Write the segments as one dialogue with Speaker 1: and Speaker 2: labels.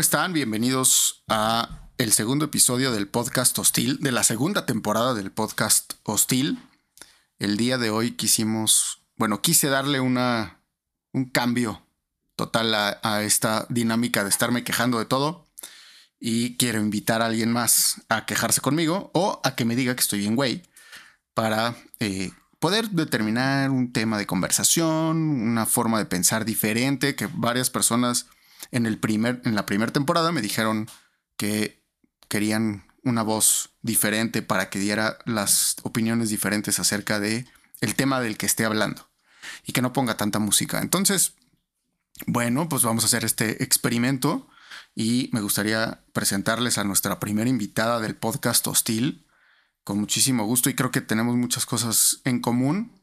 Speaker 1: ¿Cómo están? Bienvenidos a el segundo episodio del podcast Hostil, de la segunda temporada del podcast Hostil. El día de hoy quisimos, bueno, quise darle una, un cambio total a, esta dinámica de estarme quejando de todo y quiero invitar a alguien más a quejarse conmigo o a que me diga que estoy bien güey para eh, poder determinar un tema de conversación, una forma de pensar diferente que varias personas en, el primer, en la primera temporada me dijeron que querían una voz diferente para que diera las opiniones diferentes acerca de el tema del que esté hablando y que no ponga tanta música. Entonces, bueno, pues vamos a hacer este experimento y me gustaría presentarles a nuestra primera invitada del podcast Hostil con muchísimo gusto y creo que tenemos muchas cosas en común.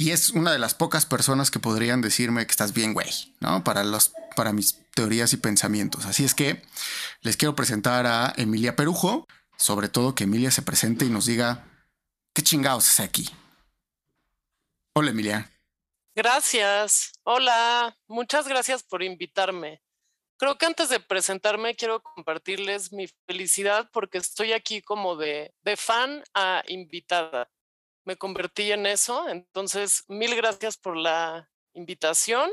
Speaker 1: Y es una de las pocas personas que podrían decirme que estás bien, güey, ¿no? Para, los, para mis teorías y pensamientos. Así es que les quiero presentar a Emilia Perujo, sobre todo que Emilia se presente y nos diga qué chingados es aquí. Hola, Emilia.
Speaker 2: Gracias. Hola, muchas gracias por invitarme. Creo que antes de presentarme quiero compartirles mi felicidad porque estoy aquí como de, de fan a invitada me convertí en eso. Entonces, mil gracias por la invitación.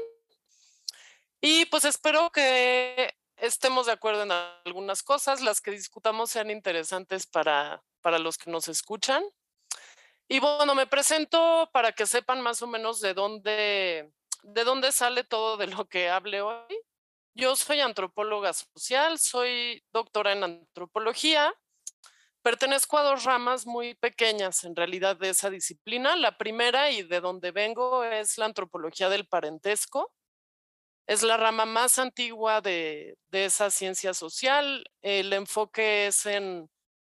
Speaker 2: Y pues espero que estemos de acuerdo en algunas cosas, las que discutamos sean interesantes para, para los que nos escuchan. Y bueno, me presento para que sepan más o menos de dónde, de dónde sale todo de lo que hable hoy. Yo soy antropóloga social, soy doctora en antropología Pertenezco a dos ramas muy pequeñas en realidad de esa disciplina. La primera y de donde vengo es la antropología del parentesco. Es la rama más antigua de, esa ciencia social. El enfoque es en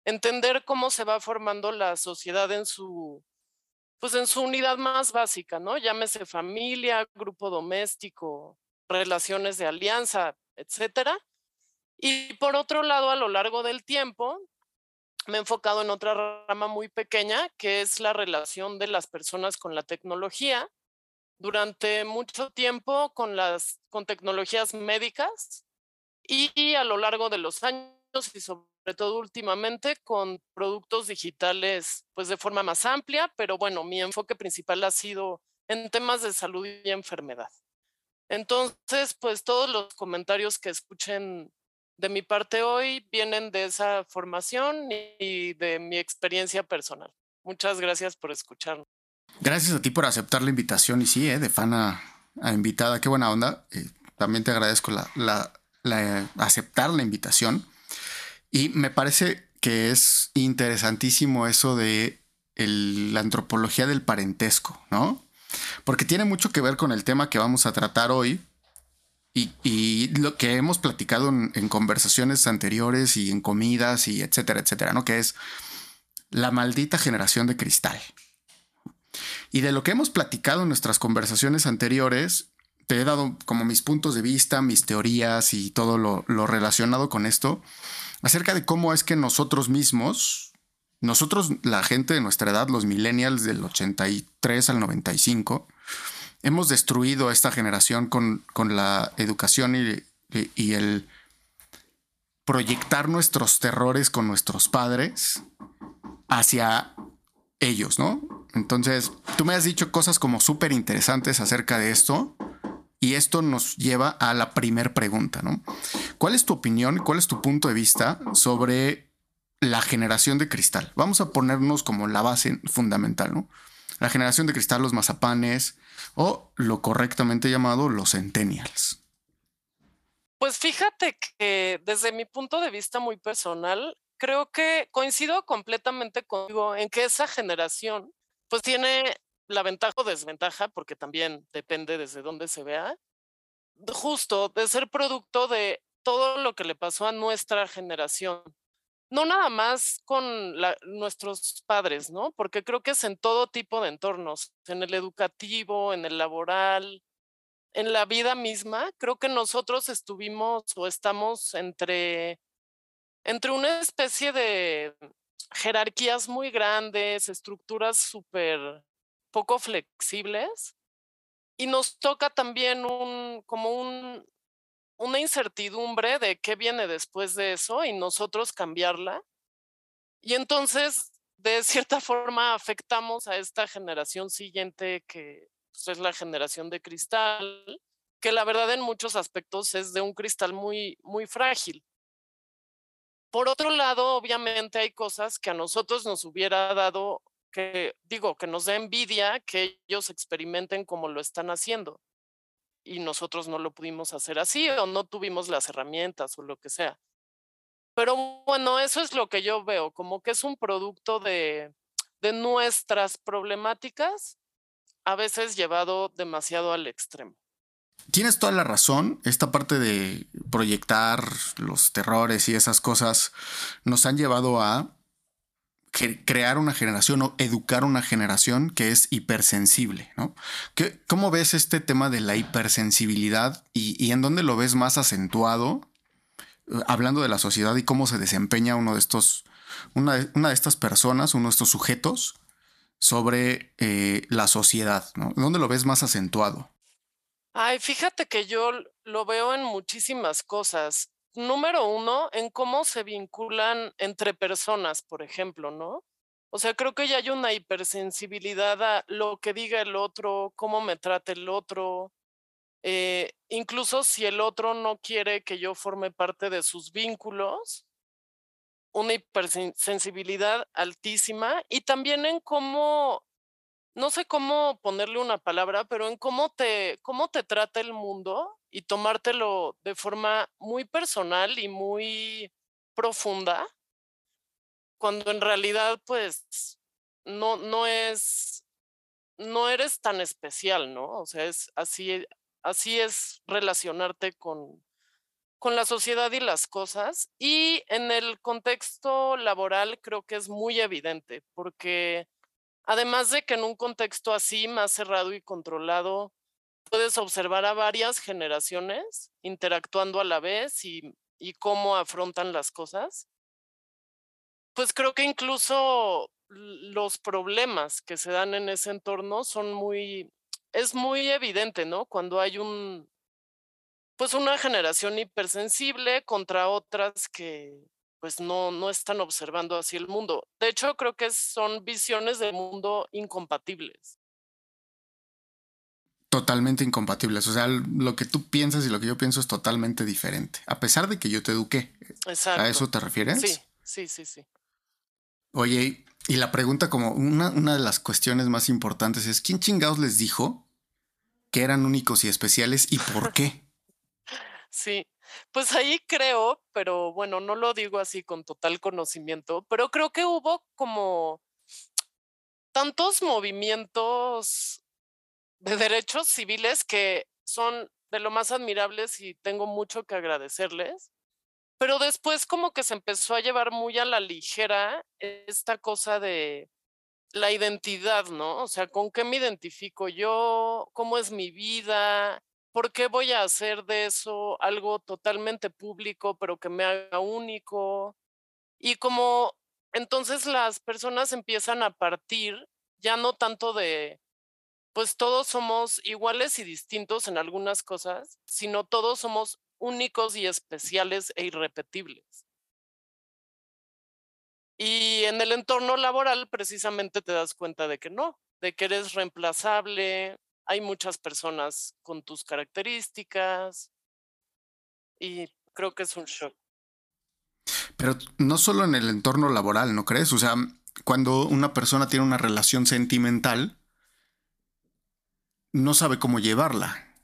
Speaker 2: entender cómo se va formando la sociedad en su, pues en su unidad más básica, ¿no? Llámese familia, grupo doméstico, relaciones de alianza, etcétera. Y por otro lado, a lo largo del tiempo, me he enfocado en otra rama muy pequeña, que es la relación de las personas con la tecnología. Durante mucho tiempo con las con tecnologías médicas y a lo largo de los años y sobre todo últimamente con productos digitales pues de forma más amplia, pero bueno, mi enfoque principal ha sido en temas de salud y enfermedad. Entonces, pues todos los comentarios que escuchen de mi parte hoy vienen de esa formación y de mi experiencia personal. Muchas gracias por escucharnos.
Speaker 1: Gracias a ti por aceptar la invitación y sí, ¿eh? de fan a, invitada, qué buena onda. Eh, también te agradezco la, aceptar la invitación. Y me parece que es interesantísimo eso de la antropología del parentesco, ¿no? Porque tiene mucho que ver con el tema que vamos a tratar hoy, y, lo que hemos platicado en, conversaciones anteriores y en comidas y etcétera, etcétera, ¿no? Que es la maldita generación de cristal. Y de lo que hemos platicado en nuestras conversaciones anteriores, te he dado como mis puntos de vista, mis teorías y todo lo, lo relacionado con esto, acerca de cómo es que nosotros mismos, nosotros, la gente de nuestra edad, los millennials del 83 al 95, hemos destruido a esta generación con, la educación y, el proyectar nuestros terrores con nuestros padres hacia ellos, ¿no? Entonces, tú me has dicho cosas como súper interesantes acerca de esto y esto nos lleva a la primer pregunta, ¿no? ¿Cuál es tu opinión, cuál es tu punto de vista sobre la generación de cristal? Vamos a ponernos como la base fundamental, ¿no? La generación de cristal, los mazapanes, o lo correctamente llamado los centennials?
Speaker 2: Pues fíjate que desde mi punto de vista muy personal, creo que coincido completamente contigo en que esa generación pues tiene la ventaja o desventaja, porque también depende desde dónde se vea, justo de ser producto de todo lo que le pasó a nuestra generación no nada más con nuestros padres, ¿no? Porque creo que es en todo tipo de entornos, en el educativo, en el laboral, en la vida misma. Creo que nosotros estuvimos o estamos entre, entre una especie de jerarquías muy grandes, estructuras súper poco flexibles. Y nos toca también un, como un, una incertidumbre de qué viene después de eso y nosotros cambiarla. Y entonces, de cierta forma, afectamos a esta generación siguiente que pues, es la generación de cristal, que la verdad en muchos aspectos es de un cristal muy, muy frágil. Por otro lado, obviamente hay cosas que a nosotros nos hubiera dado que, digo, que nos da envidia que ellos experimenten como lo están haciendo y nosotros no lo pudimos hacer así o no tuvimos las herramientas o lo que sea. Pero bueno, eso es lo que yo veo, como que es un producto de, de nuestras problemáticas, a veces llevado demasiado al extremo.
Speaker 1: Tienes toda la razón. Esta parte de proyectar los terrores y esas cosas nos han llevado a crear una generación o educar una generación que es hipersensible, ¿no? ¿Cómo ves este tema de la hipersensibilidad y, en dónde lo ves más acentuado, eh, hablando de la sociedad y cómo se desempeña uno de estos, una, de estas personas, uno de estos sujetos sobre eh, la sociedad, ¿no? ¿Dónde lo ves más acentuado?
Speaker 2: Ay, fíjate que yo lo veo en muchísimas cosas número uno, en cómo se vinculan entre personas, por ejemplo, ¿no? O sea, creo que ya hay una hipersensibilidad a lo que diga el otro, cómo me trate el otro. Eh, incluso si el otro no quiere que yo forme parte de sus vínculos, una hipersensibilidad altísima y también en cómo, no sé cómo ponerle una palabra, pero en cómo te, cómo te trata el mundo y tomártelo de forma muy personal y muy profunda, cuando en realidad pues no, no es, no eres tan especial, ¿no? O sea, es así, así es relacionarte con, con la sociedad y las cosas. Y en el contexto laboral creo que es muy evidente, porque además de que en un contexto así, más cerrado y controlado, puedes observar a varias generaciones interactuando a la vez y, cómo afrontan las cosas, pues creo que incluso los problemas que se dan en ese entorno son muy, es muy evidente, ¿no? Cuando hay un, pues una generación hipersensible contra otras que pues no, no están observando así el mundo. De hecho, creo que son visiones del mundo incompatibles
Speaker 1: totalmente incompatibles. O sea, lo que tú piensas y lo que yo pienso es totalmente diferente, a pesar de que yo te eduqué. ¿A eso te refieres?
Speaker 2: Sí, sí, sí, sí.
Speaker 1: Oye, y la pregunta como una, una de las cuestiones más importantes es, ¿quién chingados les dijo que eran únicos y especiales y por qué?
Speaker 2: sí, pues ahí creo, pero bueno, no lo digo así con total conocimiento, pero creo que hubo como tantos movimientos de derechos civiles que son de lo más admirables y tengo mucho que agradecerles. Pero después como que se empezó a llevar muy a la ligera esta cosa de la identidad, ¿no? O sea, ¿con qué me identifico yo? ¿Cómo es mi vida? ¿Por qué voy a hacer de eso algo totalmente público, pero que me haga único? Y como entonces las personas empiezan a partir ya no tanto de pues todos somos iguales y distintos en algunas cosas, sino todos somos únicos y especiales e irrepetibles. Y en el entorno laboral precisamente te das cuenta de que no, de que eres reemplazable, hay muchas personas con tus características y creo que es un shock.
Speaker 1: Pero no solo en el entorno laboral, ¿no crees? O sea, cuando una persona tiene una relación sentimental, no sabe cómo llevarla.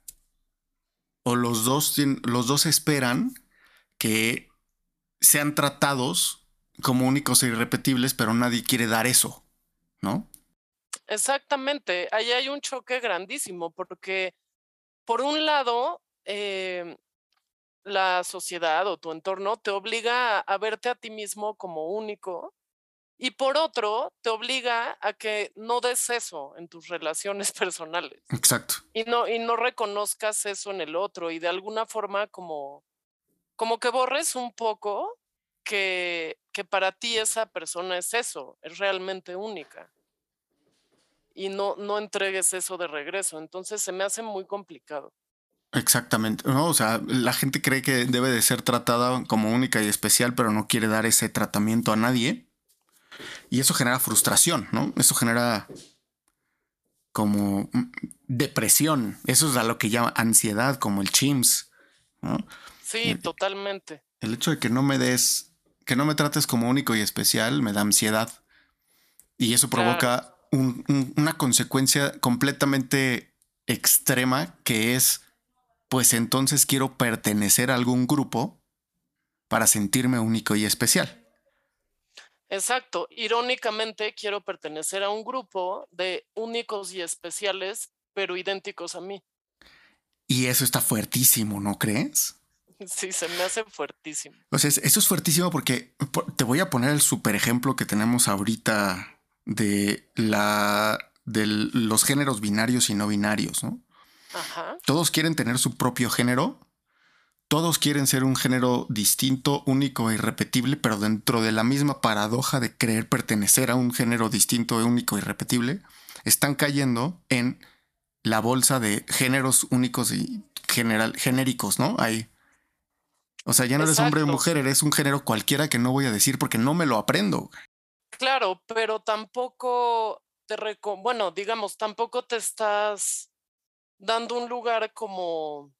Speaker 1: O los dos, los dos esperan que sean tratados como únicos e irrepetibles, pero nadie quiere dar eso, ¿no?
Speaker 2: Exactamente, ahí hay un choque grandísimo, porque por un lado, eh, la sociedad o tu entorno te obliga a verte a ti mismo como único y por otro, te obliga a que no des eso en tus relaciones personales.
Speaker 1: Exacto.
Speaker 2: Y no, y no reconozcas eso en el otro y de alguna forma como, como que borres un poco que, que para ti esa persona es eso, es realmente única. Y no, no entregues eso de regreso. Entonces se me hace muy complicado.
Speaker 1: Exactamente. No, o sea, la gente cree que debe de ser tratada como única y especial, pero no quiere dar ese tratamiento a nadie. Y eso genera frustración, ¿no? Eso genera como mm, depresión. Eso es a lo que llama ansiedad, como el CHIMS. ¿no?
Speaker 2: Sí, totalmente.
Speaker 1: El hecho de que no me des, que no me trates como único y especial, me da ansiedad. Y eso provoca una consecuencia completamente extrema que es, pues entonces quiero pertenecer a algún grupo para sentirme único y especial.
Speaker 2: Exacto. Irónicamente, quiero pertenecer a un grupo de únicos y especiales, pero idénticos a mí.
Speaker 1: Y eso está fuertísimo, ¿no crees?
Speaker 2: Sí, se me hace fuertísimo.
Speaker 1: O sea, eso es fuertísimo porque te voy a poner el super ejemplo que tenemos ahorita de la de los géneros binarios y no binarios, ¿no? Ajá. Todos quieren tener su propio género, todos quieren ser un género distinto, único e irrepetible, pero dentro de la misma paradoja de creer pertenecer a un género distinto, único e irrepetible, están cayendo en la bolsa de géneros únicos y general, genéricos, ¿no? Ahí. O sea, ya no eres hombre o mujer, eres un género cualquiera que no voy a decir porque no me lo aprendo.
Speaker 2: Claro, pero tampoco te bueno, digamos, tampoco te estás dando un lugar como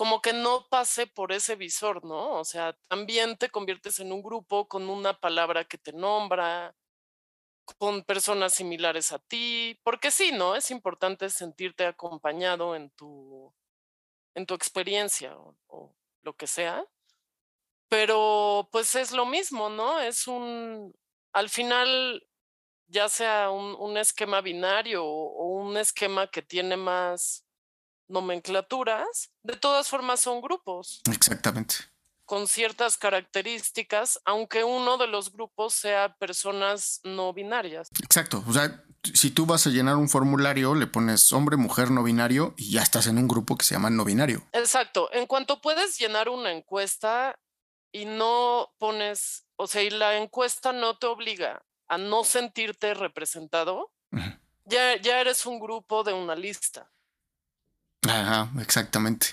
Speaker 2: como que no pase por ese visor, ¿no? O sea, también te conviertes en un grupo con una palabra que te nombra, con personas similares a ti, porque sí, ¿no? Es importante sentirte acompañado en tu, en tu experiencia o lo que sea, pero pues es lo mismo, ¿no? Es un, al final, ya sea un, esquema binario o, un esquema que tiene más nomenclaturas, de todas formas son grupos.
Speaker 1: Exactamente.
Speaker 2: Con ciertas características, aunque uno de los grupos sea personas no binarias.
Speaker 1: Exacto. O sea, si tú vas a llenar un formulario, le pones hombre, mujer, no binario y ya estás en un grupo que se llama no binario.
Speaker 2: Exacto. En cuanto puedes llenar una encuesta y no pones, o sea, y la encuesta no te obliga a no sentirte representado, ya, ya eres un grupo de una lista.
Speaker 1: Ajá, exactamente.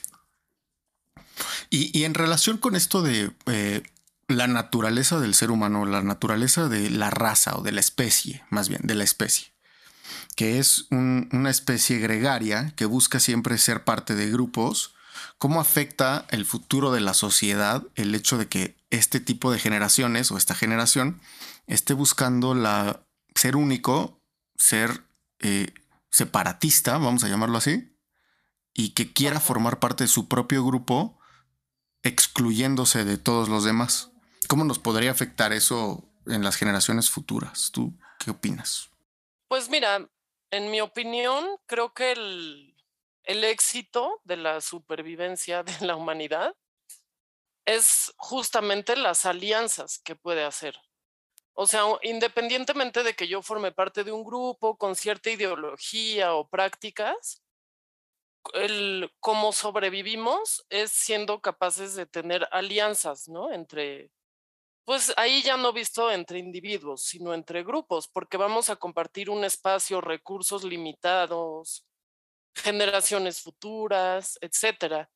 Speaker 1: Y, en relación con esto de eh, la naturaleza del ser humano, la naturaleza de la raza o de la especie, más bien, de la especie que es una especie gregaria que busca siempre ser parte de grupos, ¿cómo afecta el futuro de la sociedad el hecho de que este tipo de generaciones o esta generación esté buscando la, ser único, ser eh, separatista, vamos a llamarlo así, y que quiera formar parte de su propio grupo, excluyéndose de todos los demás? ¿Cómo nos podría afectar eso en las generaciones futuras? ¿Tú qué opinas?
Speaker 2: Pues mira, en mi opinión, creo que el, éxito de la supervivencia de la humanidad es justamente las alianzas que puede hacer. O sea, independientemente de que yo forme parte de un grupo con cierta ideología o prácticas, el cómo sobrevivimos es siendo capaces de tener alianzas, ¿no? Entre pues ahí ya no visto entre individuos, sino entre grupos, porque vamos a compartir un espacio, recursos limitados, generaciones futuras, etcétera.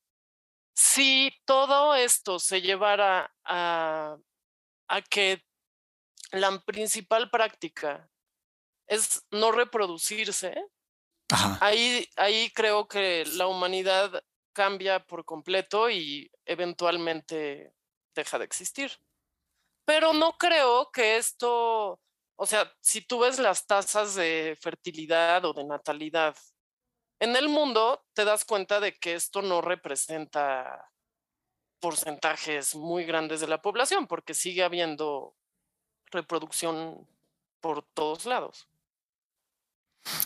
Speaker 2: Si todo esto se llevara a, a que la principal práctica es no reproducirse, Ahí, ahí creo que la humanidad cambia por completo y eventualmente deja de existir. Pero no creo que esto, o sea, si tú ves las tasas de fertilidad o de natalidad en el mundo, te das cuenta de que esto no representa porcentajes muy grandes de la población, porque sigue habiendo reproducción por todos lados.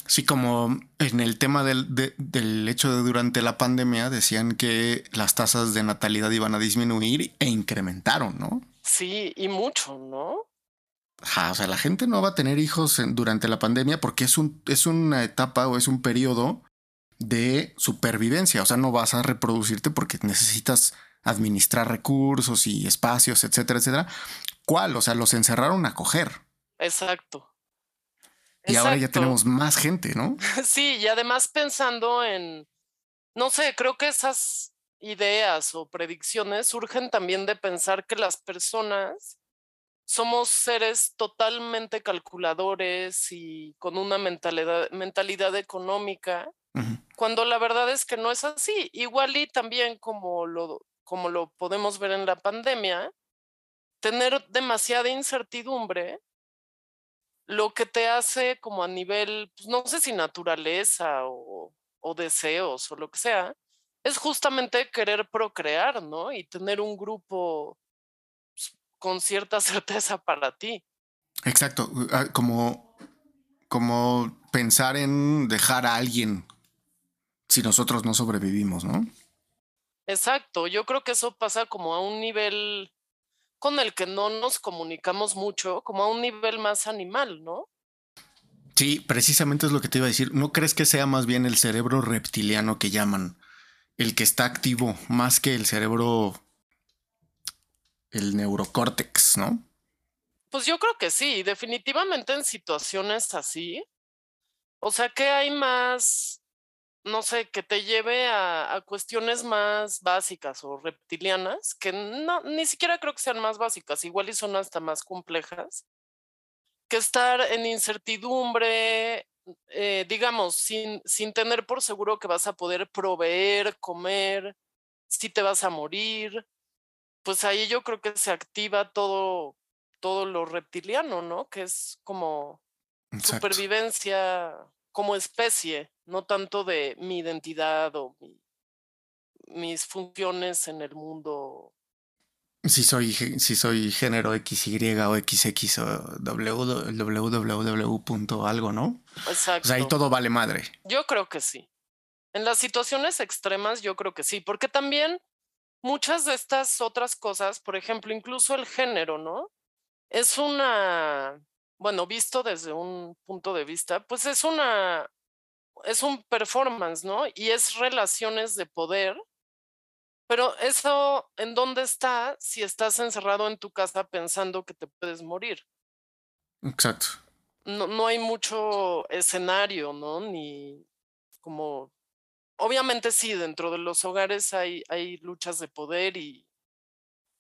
Speaker 1: Sí, como en el tema del, del, hecho de durante la pandemia decían que las tasas de natalidad iban a disminuir e incrementaron, ¿no?
Speaker 2: Sí, y mucho, ¿no?
Speaker 1: o sea, la gente no va a tener hijos durante la pandemia porque es, un, es una etapa o es un periodo de supervivencia. O sea, no vas a reproducirte porque necesitas administrar recursos y espacios, etcétera, etcétera. ¿Cuál? O sea, los encerraron a coger.
Speaker 2: Exacto.
Speaker 1: Y ahora ya tenemos más gente, ¿no?
Speaker 2: Sí, y además pensando en, no sé, creo que esas ideas o predicciones surgen también de pensar que las personas somos seres totalmente calculadores y con una mentalidad, mentalidad económica, cuando la verdad es que no es así. Igual y también como lo, como lo podemos ver en la pandemia, tener demasiada incertidumbre, lo que te hace como a nivel, pues, no sé si naturaleza o, o deseos o lo que sea, es justamente querer procrear, ¿no? Y tener un grupo pues, con cierta certeza para ti.
Speaker 1: Exacto, ah, como, como pensar en dejar a alguien si nosotros no sobrevivimos, ¿no?
Speaker 2: Exacto, yo creo que eso pasa como a un nivel con el que no nos comunicamos mucho, como a un nivel más animal, ¿no?
Speaker 1: Sí, precisamente es lo que te iba a decir. ¿No crees que sea más bien el cerebro reptiliano que llaman el que está activo más que el cerebro, el neurocórtex, ¿no?
Speaker 2: Pues yo creo que sí, definitivamente en situaciones así. O sea, que hay más no sé, que te lleve a, cuestiones más básicas o reptilianas, que no, ni siquiera creo que sean más básicas, igual y son hasta más complejas, que estar en incertidumbre, eh, digamos, sin, sin tener por seguro que vas a poder proveer, comer, si te vas a morir, pues ahí yo creo que se activa todo, todo lo reptiliano, ¿no? Que es como supervivencia como especie, no tanto de mi identidad o mis funciones en el mundo.
Speaker 1: Si soy, si soy género XY o XX o www. algo, ¿no? Exacto. ahí todo vale madre.
Speaker 2: Yo creo que sí. En las situaciones extremas yo creo que sí, porque también muchas de estas otras cosas, por ejemplo, incluso el género, ¿no? Es una bueno, visto desde un punto de vista, pues es una, es un performance, ¿no? Y es relaciones de poder. Pero eso, ¿en dónde está si estás encerrado en tu casa pensando que te puedes morir?
Speaker 1: Exacto.
Speaker 2: No, no hay mucho escenario, ¿no? Ni como, obviamente sí, dentro de los hogares hay, hay luchas de poder y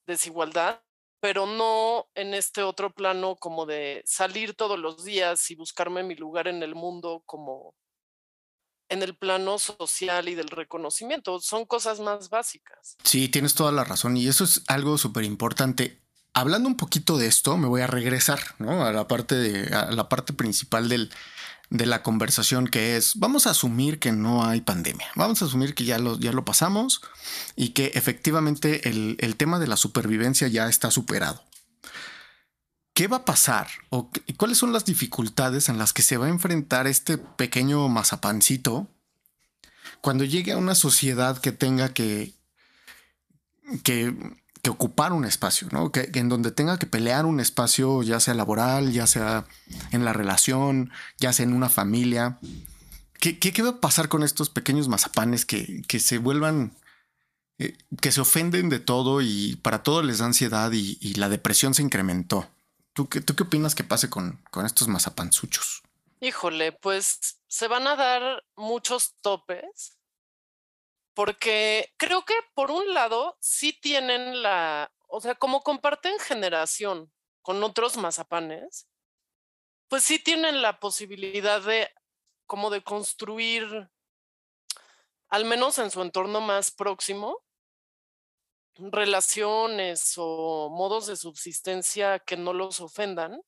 Speaker 2: desigualdad, pero no en este otro plano como de salir todos los días y buscarme mi lugar en el mundo como en el plano social y del reconocimiento. Son cosas más básicas.
Speaker 1: Sí, tienes toda la razón y eso es algo súper importante. Hablando un poquito de esto, me voy a regresar ¿no? a la parte de a la parte principal del, de la conversación que es, vamos a asumir que no hay pandemia, vamos a asumir que ya lo, ya lo pasamos y que efectivamente el, el tema de la supervivencia ya está superado. ¿Qué va a pasar? ¿O cuáles son las dificultades en las que se va a enfrentar este pequeño mazapancito cuando llegue a una sociedad que tenga que, que ocupar un espacio, ¿no? Que, en donde tenga que pelear un espacio, ya sea laboral, ya sea en la relación, ya sea en una familia. ¿Qué, qué, va a pasar con estos pequeños mazapanes que, que se vuelvan, eh, que se ofenden de todo y para todo les da ansiedad y, y la depresión se incrementó? ¿Tú qué, ¿Tú qué opinas que pase con, con estos mazapanzuchos?
Speaker 2: Híjole, pues se van a dar muchos topes porque creo que por un lado sí tienen la, o sea, como comparten generación con otros mazapanes, pues sí tienen la posibilidad de como de construir, al menos en su entorno más próximo, relaciones o modos de subsistencia que no los ofendan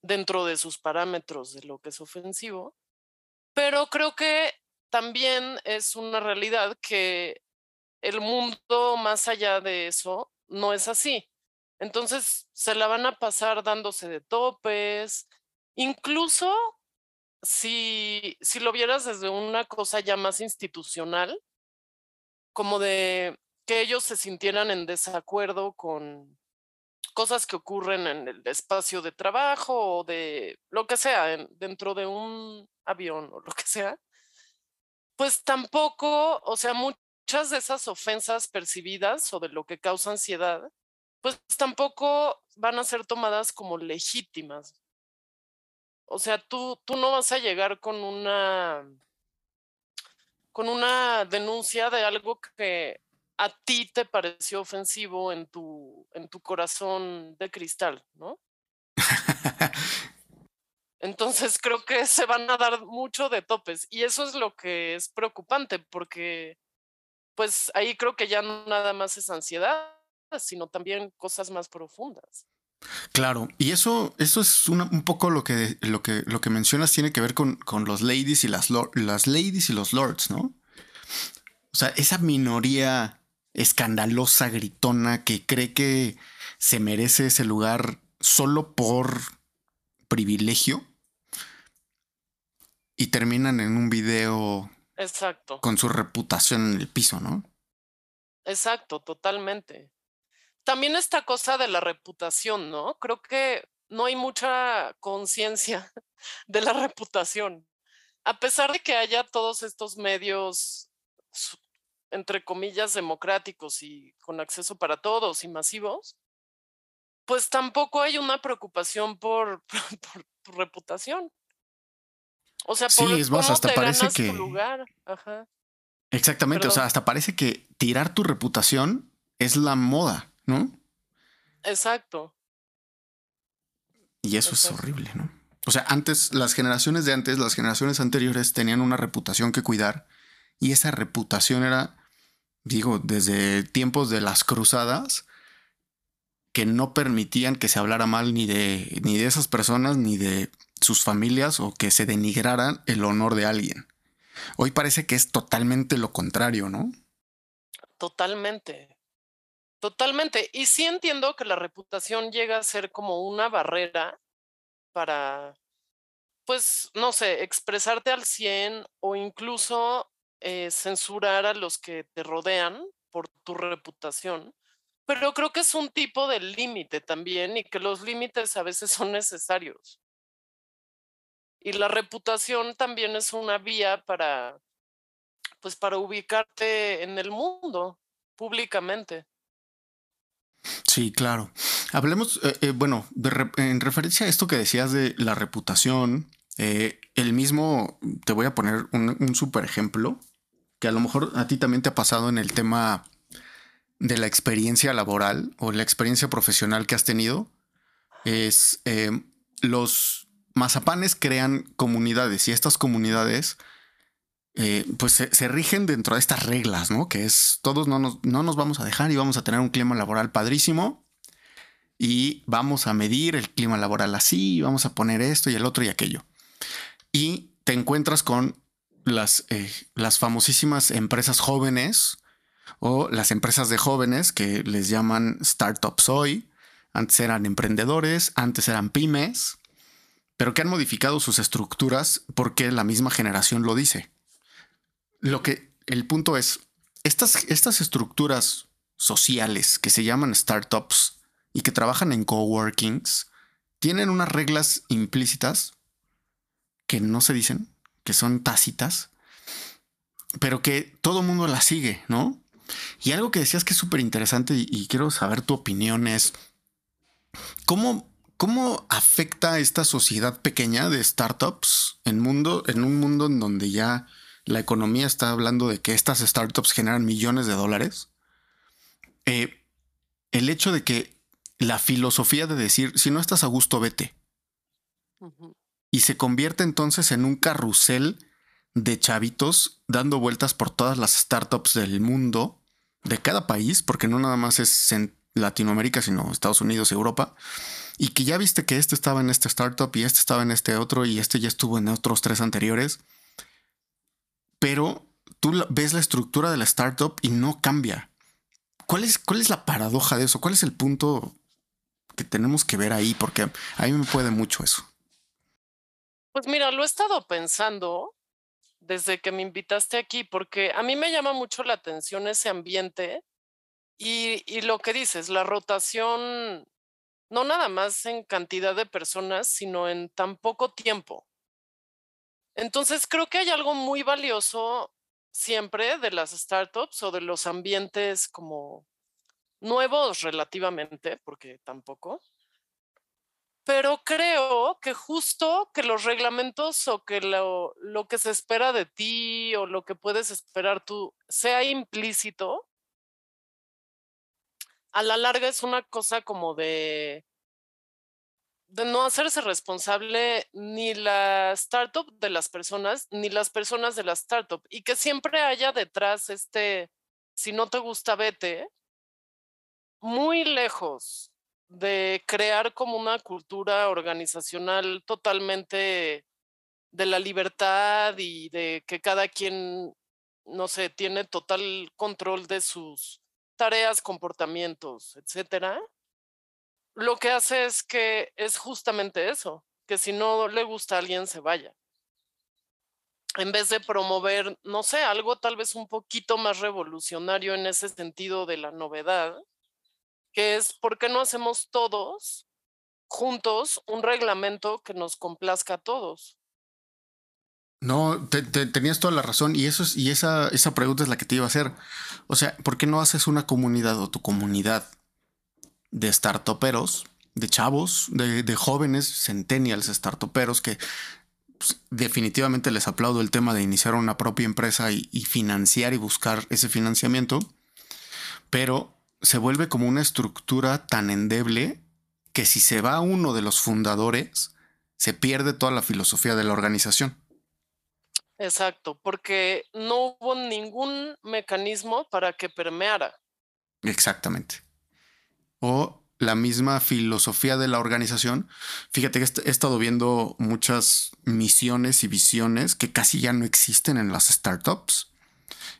Speaker 2: dentro de sus parámetros de lo que es ofensivo. Pero creo que también es una realidad que el mundo más allá de eso no es así. Entonces se la van a pasar dándose de topes, incluso si, si lo vieras desde una cosa ya más institucional, como de que ellos se sintieran en desacuerdo con cosas que ocurren en el espacio de trabajo o de lo que sea, dentro de un avión o lo que sea, pues tampoco, o sea, muchas de esas ofensas percibidas o de lo que causa ansiedad, pues tampoco van a ser tomadas como legítimas. O sea, tú, tú no vas a llegar con una con una denuncia de algo que a ti te pareció ofensivo en tu, en tu corazón de cristal, ¿no? Entonces creo que se van a dar mucho de topes y eso es lo que es preocupante porque pues ahí creo que ya no nada más es ansiedad, sino también cosas más profundas.
Speaker 1: Claro, y eso, eso es un poco lo que, lo, que, lo que mencionas tiene que ver con, con los ladies y las, las ladies y los lords, ¿no? O sea, esa minoría escandalosa, gritona, que cree que se merece ese lugar solo por privilegio y terminan en un video
Speaker 2: Exacto.
Speaker 1: con su reputación en el piso, ¿no?
Speaker 2: Exacto, totalmente. También esta cosa de la reputación, ¿no? Creo que no hay mucha conciencia de la reputación. A pesar de que haya todos estos medios entre comillas, democráticos y con acceso para todos y masivos, pues tampoco hay una preocupación por, por, tu reputación. O sea, por
Speaker 1: sí, es más, hasta parece que.
Speaker 2: lugar.
Speaker 1: Exactamente, o sea, hasta parece que tirar tu reputación es la moda, ¿no?
Speaker 2: Exacto.
Speaker 1: Y eso es horrible, ¿no? O sea, antes, las generaciones de antes, las generaciones anteriores tenían una reputación que cuidar y esa reputación era digo, desde tiempos de las cruzadas, que no permitían que se hablara mal ni de, ni de esas personas, ni de sus familias, o que se denigraran el honor de alguien. Hoy parece que es totalmente lo contrario, ¿no?
Speaker 2: Totalmente. Totalmente. Y sí entiendo que la reputación llega a ser como una barrera para, pues, no sé, expresarte al 100 o incluso eh, censurar a los que te rodean por tu reputación, pero creo que es un tipo de límite también y que los límites a veces son necesarios. Y la reputación también es una vía para, pues para ubicarte en el mundo públicamente.
Speaker 1: Sí, claro. Hablemos, eh, eh, bueno, en referencia a esto que decías de la reputación, el mismo, te voy a poner un super ejemplo que a lo mejor a ti también te ha pasado en el tema de la experiencia laboral o la experiencia profesional que has tenido, es eh, los mazapanes crean comunidades y estas comunidades eh, pues se, rigen dentro de estas reglas, ¿no? Que es todos no nos, no nos vamos a dejar y vamos a tener un clima laboral padrísimo y vamos a medir el clima laboral así, vamos a poner esto y el otro y aquello. Y te encuentras con las, eh, las famosísimas empresas jóvenes o las empresas de jóvenes que les llaman startups hoy. Antes eran emprendedores, antes eran pymes, pero que han modificado sus estructuras porque la misma generación lo dice. Lo que el punto es, estas, estas estructuras sociales que se llaman startups y que trabajan en coworkings tienen unas reglas implícitas que no se dicen que son tácitas, pero que todo mundo las sigue, ¿no? Y algo que decías que es súper interesante y, quiero saber tu opinión es, ¿cómo, ¿cómo afecta esta sociedad pequeña de startups en, mundo, en un mundo en donde ya la economía está hablando de que estas startups generan millones de dólares? Eh, el hecho de que la filosofía de decir, si no estás a gusto, vete y se convierte entonces en un carrusel de chavitos dando vueltas por todas las startups del mundo, de cada país, porque no nada más es en Latinoamérica, sino Estados Unidos, Europa, y que ya viste que este estaba en este startup y este estaba en este otro y este ya estuvo en otros tres anteriores, pero tú ves la estructura de la startup y no cambia. ¿Cuál es, cuál es la paradoja de eso? ¿Cuál es el punto que tenemos que ver ahí? Porque a mí me puede mucho eso.
Speaker 2: Pues mira, lo he estado pensando desde que me invitaste aquí, porque a mí me llama mucho la atención ese ambiente y, lo que dices, la rotación, no nada más en cantidad de personas, sino en tan poco tiempo. Entonces creo que hay algo muy valioso siempre de las startups o de los ambientes como nuevos relativamente, porque tampoco, pero creo que justo que los reglamentos o que lo, lo, que se espera de ti o lo que puedes esperar tú sea implícito, a la larga es una cosa como de, de no hacerse responsable ni la startup de las personas, ni las personas de la startup, y que siempre haya detrás este, si no te gusta, vete, muy lejos de crear como una cultura organizacional totalmente de la libertad y de que cada quien, no sé, tiene total control de sus tareas, comportamientos, etcétera, lo que hace es que es justamente eso, que si no le gusta a alguien se vaya. En vez de promover, no sé, algo tal vez un poquito más revolucionario en ese sentido de la novedad, que es, ¿por qué no hacemos todos juntos un reglamento que nos complazca a todos?
Speaker 1: No, tenías toda la razón y eso es, y esa, esa pregunta es la que te iba a hacer. O sea, ¿por qué no haces una comunidad o tu comunidad de startuperos, de chavos, de, de jóvenes, centennials startuperos que pues, definitivamente les aplaudo el tema de iniciar una propia empresa y financiar y buscar ese financiamiento, pero se vuelve como una estructura tan endeble que si se va uno de los fundadores, se pierde toda la filosofía de la organización.
Speaker 2: Exacto, porque no hubo ningún mecanismo para que permeara.
Speaker 1: Exactamente. O la misma filosofía de la organización. Fíjate que he estado viendo muchas misiones y visiones que casi ya no existen en las startups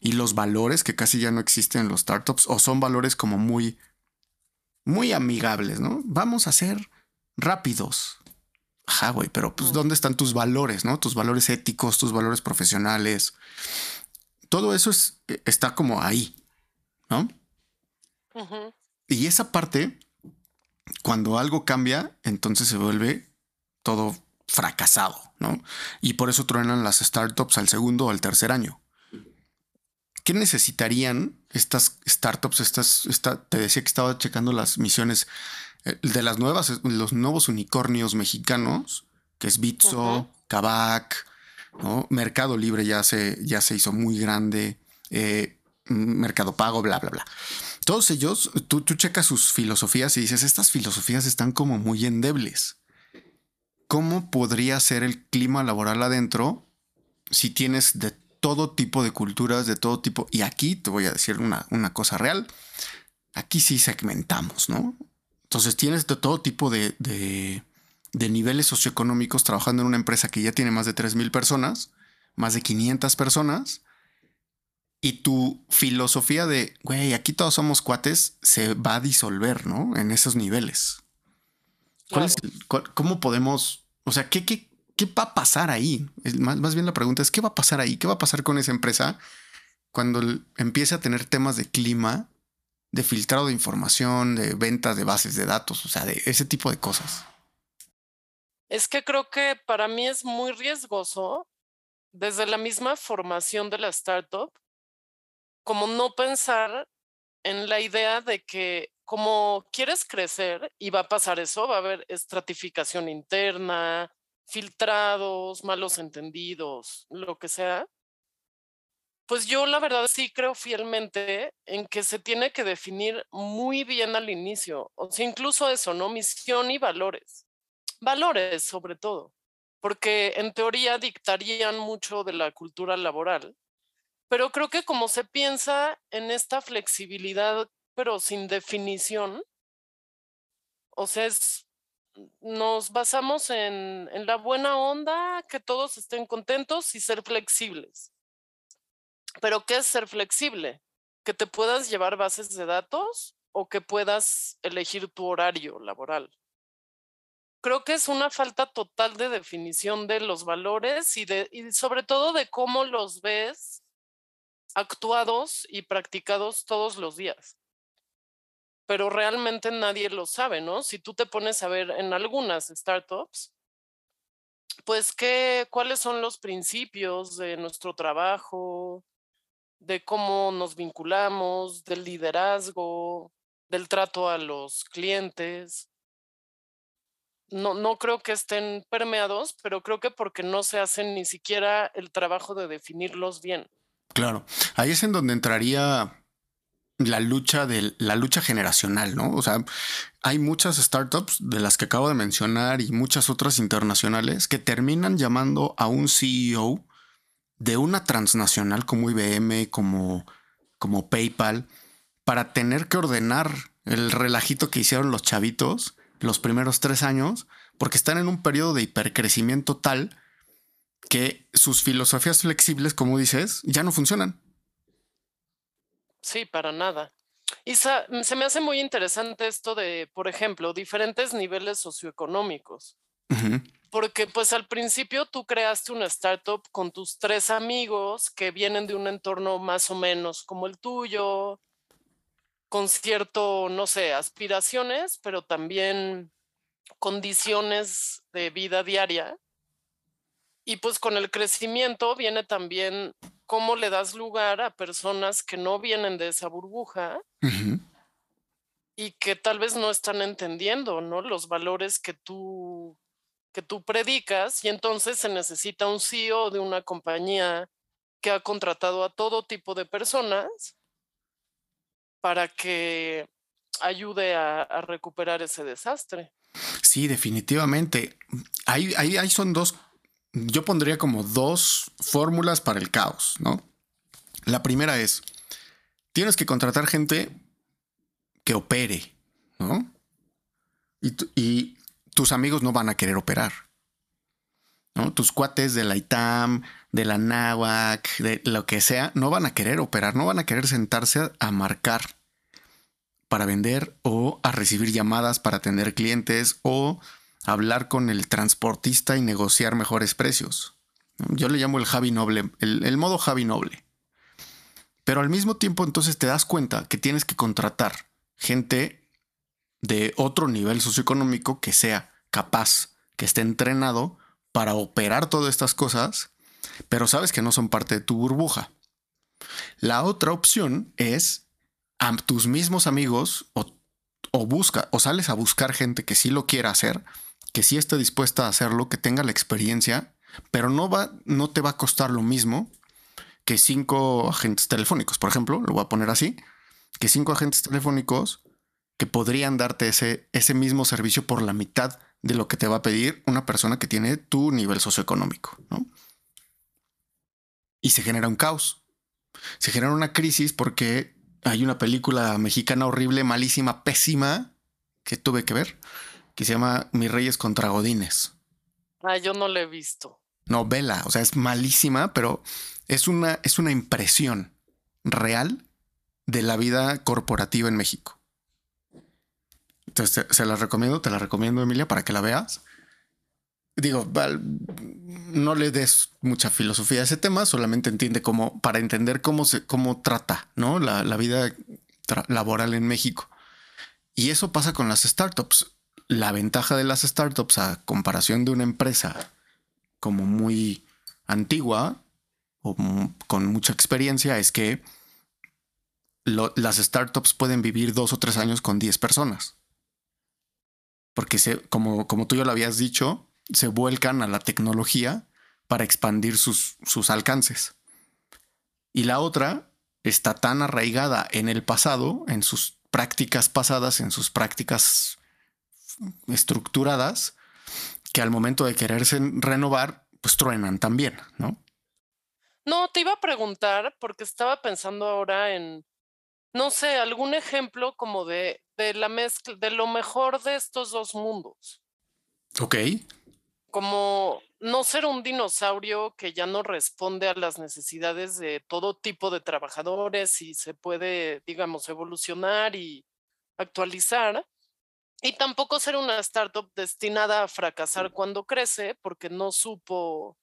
Speaker 1: y los valores que casi ya no existen en los startups o son valores como muy, muy amigables, ¿no? Vamos a ser rápidos. Ajá, güey, pero pues ¿dónde están tus valores, no? Tus valores éticos, tus valores profesionales. Todo eso es, e, está como ahí, ¿no? Y esa parte, cuando algo cambia, entonces se vuelve todo fracasado, ¿no? Y por eso truenan las startups al segundo o al tercer año. ¿Qué necesitarían estas startups? Estas, esta, te decía que estaba checando las misiones eh, de las nuevas, los nuevos unicornios mexicanos, que es Bitso, Kavak, ¿no? Mercado Libre ya se, ya se hizo muy grande, eh, Mercado Pago, bla, bla, bla. Todos ellos, tú, tú checas sus filosofías y dices, estas filosofías están como muy endebles. ¿Cómo podría ser el clima laboral adentro si tienes de todo tipo de culturas, de todo tipo. Y aquí te voy a decir una, cosa real. Aquí sí segmentamos, ¿no? Entonces tienes de todo tipo de, de, niveles socioeconómicos trabajando en una empresa que ya tiene más de 3.000 personas, más de 500 personas. Y tu filosofía de, güey, aquí todos somos cuates, se va a disolver, ¿no? En esos niveles. ¿Cómo podemos, o sea, qué, qué, ¿qué va a pasar ahí? Más, bien la pregunta es, ¿qué va a pasar ahí? ¿Qué va a pasar con esa empresa cuando empiece a tener temas de clima, de filtrado de información, de ventas de bases de datos, o sea, de ese tipo de cosas?
Speaker 2: Es que creo que para mí es muy riesgoso desde la misma formación de la startup, como no pensar en la idea de que como quieres crecer y va a pasar eso, va a haber estratificación interna, filtrados, malos entendidos, lo que sea, pues yo la verdad sí creo fielmente en que se tiene que definir muy bien al inicio, o sea, incluso eso, ¿no? Misión y valores. Valores sobre todo, porque en teoría dictarían mucho de la cultura laboral, pero creo que como se piensa en esta flexibilidad, pero sin definición, o sea, es nos basamos en, la buena onda, que todos estén contentos y ser flexibles. Pero ¿qué es ser flexible? Que te puedas llevar bases de datos o que puedas elegir tu horario laboral. Creo que es una falta total de definición de los valores y, sobre todo de cómo los ves actuados y practicados todos los días pero realmente nadie lo sabe, ¿no? Si tú te pones a ver en algunas startups, pues qué, cuáles son los principios de nuestro trabajo, de cómo nos vinculamos, del liderazgo, del trato a los clientes. no, no creo que estén permeados, pero creo que porque no se hacen ni siquiera el trabajo de definirlos bien.
Speaker 1: Claro, ahí es en donde entraría la lucha de la lucha generacional, ¿no? O sea, hay muchas startups de las que acabo de mencionar y muchas otras internacionales que terminan llamando a un CEO de una transnacional como IBM, como, como PayPal, para tener que ordenar el relajito que hicieron los chavitos los primeros tres años, porque están en un periodo de hipercrecimiento tal que sus filosofías flexibles, como dices, ya no funcionan.
Speaker 2: Sí, para nada. Y se me hace muy interesante esto de, por ejemplo, diferentes niveles socioeconómicos. Porque pues al principio tú creaste una startup con tus tres amigos que vienen de un entorno más o menos como el tuyo, con cierto, no sé, aspiraciones, pero también condiciones de vida diaria. Y pues con el crecimiento viene también cómo le das lugar a personas que no vienen de esa burbuja y que tal vez no están entendiendo, ¿no? Los valores que tú, que tú predicas y entonces se necesita un CEO de una compañía que ha contratado a todo tipo de personas para que ayude a, recuperar ese desastre.
Speaker 1: Sí, definitivamente. Ahí, ahí, ahí son dos yo pondría como dos fórmulas para el caos, ¿no? La primera es, tienes que contratar gente que opere, ¿no? Y, tus amigos no van a querer operar. ¿no? Tus cuates de la ITAM, de la NAWAC, de lo que sea, no van a querer operar, no van a querer sentarse a marcar para vender o a recibir llamadas para atender clientes o hablar con el transportista y negociar mejores precios. Yo le llamo el Javi Noble, el, modo Javi Noble. Pero al mismo tiempo entonces te das cuenta que tienes que contratar gente de otro nivel socioeconómico que sea capaz, que esté entrenado para operar todas estas cosas, pero sabes que no son parte de tu burbuja. La otra opción es a tus mismos amigos o, o busca o sales a buscar gente que sí lo quiera hacer que sí esté dispuesta a hacerlo, que tenga la experiencia, pero no, va, no te va a costar lo mismo que cinco agentes telefónicos, por ejemplo, lo voy a poner así, que cinco agentes telefónicos que podrían darte ese, ese mismo servicio por la mitad de lo que te va a pedir una persona que tiene tu nivel socioeconómico, ¿no? Y se genera un caos. Se genera una crisis porque hay una película mexicana horrible, malísima, pésima, que tuve que ver, que se llama Mis Reyes contra Godines.
Speaker 2: Ah, yo no la he visto.
Speaker 1: No, vela, o sea, es malísima, pero es una, es una impresión real de la vida corporativa en México. Entonces, se la recomiendo, te la recomiendo, Emilia, para que la veas. Digo, no le des mucha filosofía a ese tema, solamente entiende cómo, para entender cómo se, cómo trata, ¿no? La, vida laboral en México. Y eso pasa con las startups la ventaja de las startups a comparación de una empresa como muy antigua o con mucha experiencia es que las startups pueden vivir dos o tres años con 10 personas. Porque se, como, como tú ya lo habías dicho, se vuelcan a la tecnología para expandir sus, sus alcances. Y la otra está tan arraigada en el pasado, en sus prácticas pasadas, en sus prácticas estructuradas que al momento de quererse renovar, pues truenan también, ¿no?
Speaker 2: No, te iba a preguntar porque estaba pensando ahora en, no sé, algún ejemplo como de, de la mezcla, de lo mejor de estos dos mundos.
Speaker 1: Ok.
Speaker 2: Como no ser un dinosaurio que ya no responde a las necesidades de todo tipo de trabajadores y se puede, digamos, evolucionar y actualizar, y tampoco ser una startup destinada a fracasar cuando crece porque no supo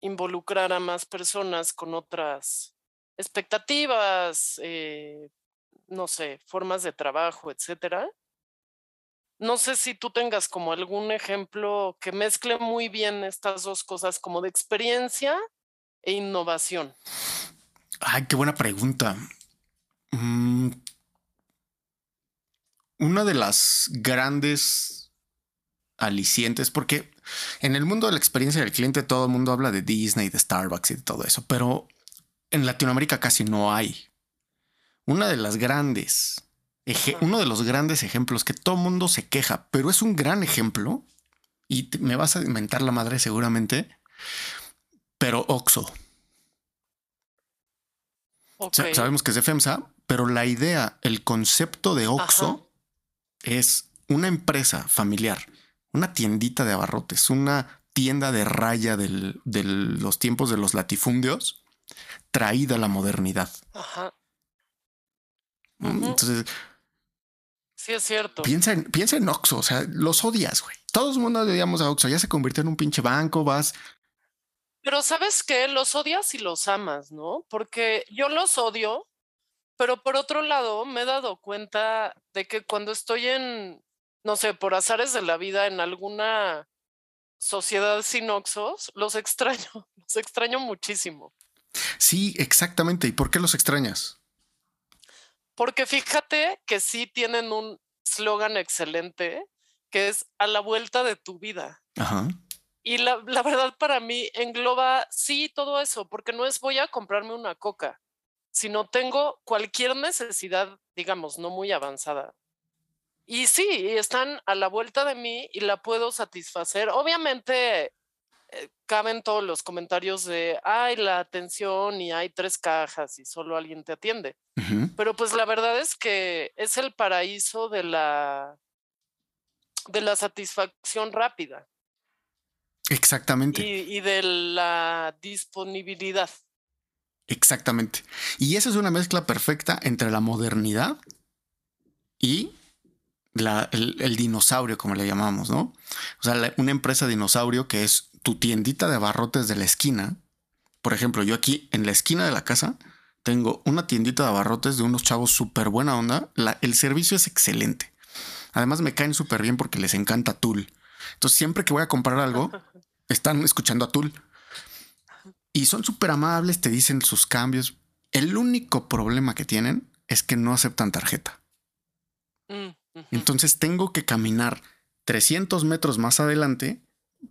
Speaker 2: involucrar a más personas con otras expectativas, eh, no sé, formas de trabajo, etcétera. No sé si tú tengas como algún ejemplo que mezcle muy bien estas dos cosas, como de experiencia e innovación.
Speaker 1: Ay, qué buena pregunta. Mm, una de las grandes alicientes, porque en el mundo de la experiencia del cliente todo el mundo habla de Disney, de Starbucks y de todo eso, pero en Latinoamérica casi no hay. Una de las grandes, uno de los grandes ejemplos que todo el mundo se queja, pero es un gran ejemplo, y me vas a inventar la madre seguramente, pero Oxo. Sabemos que es de FEMSA, pero la idea, el concepto de Oxo es una empresa familiar, una tiendita de abarrotes, una tienda de raya de los tiempos de los latifundios, traída a la modernidad. Ajá. Mm, entonces.
Speaker 2: Sí, es cierto.
Speaker 1: Piensa en, piensa en Oxxo, o sea, los odias, güey. Todos el mundo odiamos a Oxxo, ya se convirtió en un pinche banco, vas.
Speaker 2: Pero sabes qué, los odias y los amas, ¿no? Porque yo los odio, pero por otro lado me he dado cuenta de que cuando estoy en, no sé, por azares de la vida, en alguna sociedad sin Oxos, los extraño, los extraño muchísimo.
Speaker 1: Sí, exactamente. ¿Y por qué los extrañas?
Speaker 2: Porque fíjate que sí tienen un slogan excelente que es a la vuelta de tu vida. Ajá. Y la, verdad para mí engloba, sí, todo eso, porque no es voy a comprarme una coca, sino tengo cualquier necesidad, digamos, no muy avanzada. Y sí, están a la vuelta de mí y la puedo satisfacer. Obviamente eh, caben todos los comentarios de, hay la atención y hay tres cajas y solo alguien te atiende. Pero pues la verdad es que es el paraíso de la, de la satisfacción rápida.
Speaker 1: Exactamente.
Speaker 2: Y, de la disponibilidad.
Speaker 1: Exactamente. Y esa es una mezcla perfecta entre la modernidad y el, dinosaurio, como le llamamos, ¿no? O sea, una empresa dinosaurio que es tu tiendita de abarrotes de la esquina. Por ejemplo, yo aquí en la esquina de la casa tengo una tiendita de abarrotes de unos chavos súper buena onda. el servicio es excelente. Además me caen súper bien porque les encanta Tool. Entonces siempre que voy a comprar algo, están escuchando a Tool. Y son súper amables, te dicen sus cambios. El único problema que tienen es que no aceptan tarjeta. Mm, Entonces tengo que caminar 300 metros más adelante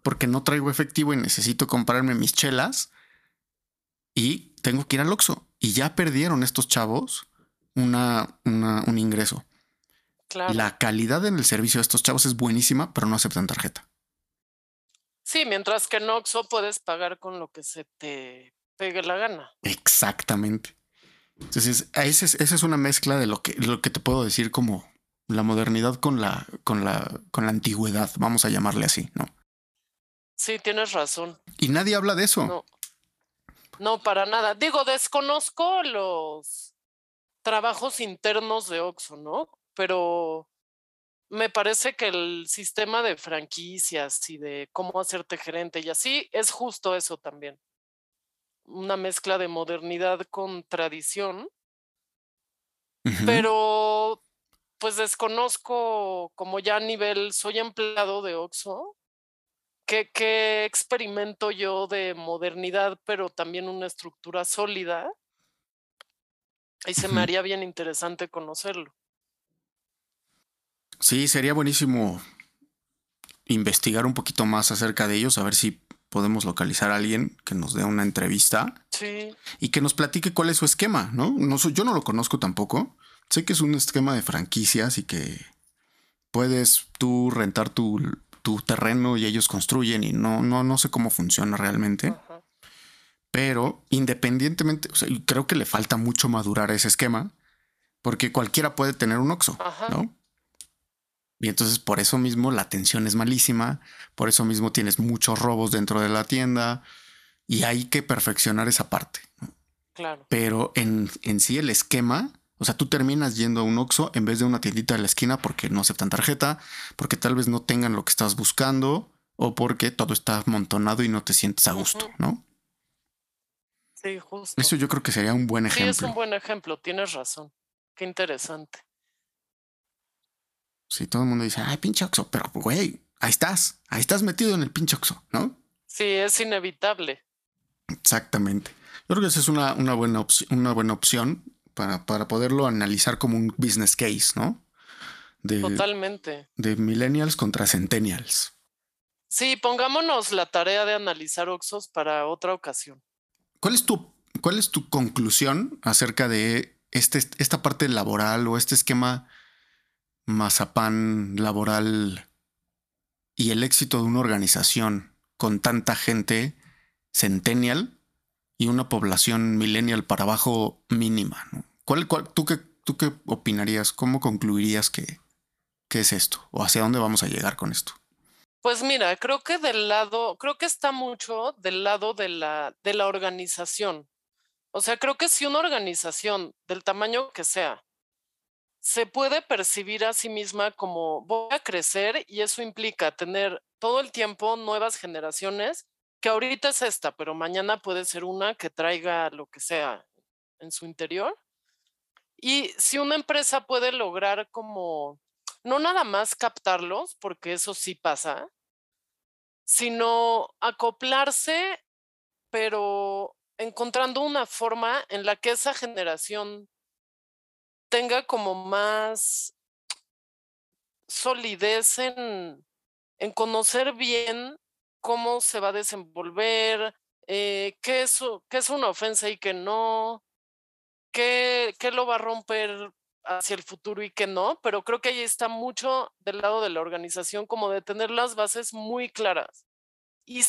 Speaker 1: porque no traigo efectivo y necesito comprarme mis chelas y tengo que ir al Oxxo. Y ya perdieron estos chavos una, un ingreso. La calidad en el servicio de estos chavos es buenísima, pero no aceptan tarjeta.
Speaker 2: Sí, mientras que en Oxxo puedes pagar con lo que se te pegue la gana.
Speaker 1: Exactamente. Entonces, esa es, esa es una mezcla de lo que, lo que te puedo decir como la modernidad con la, con la, con la antigüedad, vamos a llamarle así, ¿no?
Speaker 2: Sí, tienes razón.
Speaker 1: Y nadie habla de eso.
Speaker 2: No, no para nada. Digo, desconozco los trabajos internos de Oxxo, ¿no? Pero me parece que el sistema de franquicias y de cómo hacerte gerente y así es justo eso también. Una mezcla de modernidad con tradición. Pero pues desconozco como ya a nivel, soy empleado de Oxxo, ¿qué, qué experimento yo de modernidad, pero también una estructura sólida. Y se me haría bien interesante conocerlo.
Speaker 1: Sí, sería buenísimo investigar un poquito más acerca de ellos, a ver si podemos localizar a alguien que nos dé una entrevista
Speaker 2: sí.
Speaker 1: y que nos platique cuál es su esquema, ¿no? no yo no lo conozco tampoco. Sé que es un esquema de franquicias y que puedes tú rentar tu, terreno y ellos construyen y no, no, no sé cómo funciona realmente. Pero independientemente, o sea, creo que le falta mucho madurar ese esquema porque cualquiera puede tener un Oxxo, ¿no? Y entonces por eso mismo la atención es malísima, por eso mismo tienes muchos robos dentro de la tienda y hay que perfeccionar esa parte.
Speaker 2: Claro.
Speaker 1: Pero en, en sí el esquema, o sea, tú terminas yendo a un Oxxo en vez de una tiendita de la esquina porque no aceptan tarjeta, porque tal vez no tengan lo que estás buscando o porque todo está amontonado y no te sientes a gusto, ¿no?
Speaker 2: Sí, justo.
Speaker 1: Eso yo creo que sería un buen ejemplo.
Speaker 2: Sí, es un buen ejemplo, tienes razón. Qué interesante.
Speaker 1: Sí, todo el mundo dice, ay, pinche Oxo, pero güey, ahí estás, ahí estás metido en el pinche Oxo, ¿no?
Speaker 2: Sí, es inevitable.
Speaker 1: Exactamente. Yo creo que esa es una, una buena, opción, una buena opción para, para, poderlo analizar como un business case, ¿no?
Speaker 2: Totalmente.
Speaker 1: De millennials contra centennials.
Speaker 2: Sí, pongámonos la tarea de analizar Oxos para otra ocasión.
Speaker 1: ¿Cuál es tu, cuál es tu conclusión acerca de este, esta parte laboral o este esquema mazapán laboral y el éxito de una organización con tanta gente centennial y una población millennial para abajo mínima? ¿Cuál, tú, qué, ¿Tú qué opinarías? ¿Cómo concluirías que, que es esto? ¿O hacia dónde vamos a llegar con esto?
Speaker 2: Pues mira, creo que del lado, creo que está mucho del lado de la, de la organización. O sea, creo que si una organización del tamaño que sea se puede percibir a sí misma como voy a crecer y eso implica tener todo el tiempo nuevas generaciones, que ahorita es esta, pero mañana puede ser una que traiga lo que sea en su interior. Y si una empresa puede lograr como, no nada más captarlos, porque eso sí pasa, sino acoplarse, pero encontrando una forma en la que esa generación tenga como más solidez en, en conocer bien cómo se va a desenvolver, eh, qué, es, qué es una ofensa y qué no, qué, qué lo va a romper hacia el futuro y qué no, pero creo que ahí está mucho del lado de la organización como de tener las bases muy claras y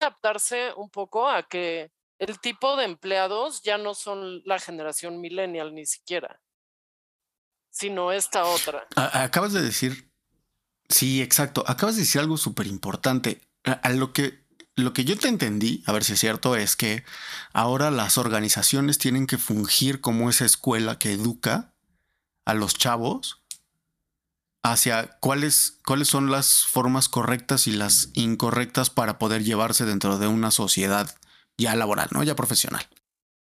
Speaker 2: adaptarse un poco a que el tipo de empleados ya no son la generación millennial ni siquiera, sino esta otra.
Speaker 1: Acabas de decir, sí, exacto, acabas de decir algo súper importante. Lo que, lo que yo te entendí, a ver si es cierto, es que ahora las organizaciones tienen que fungir como esa escuela que educa a los chavos hacia cuáles, cuáles son las formas correctas y las incorrectas para poder llevarse dentro de una sociedad ya laboral, ¿no? Ya profesional.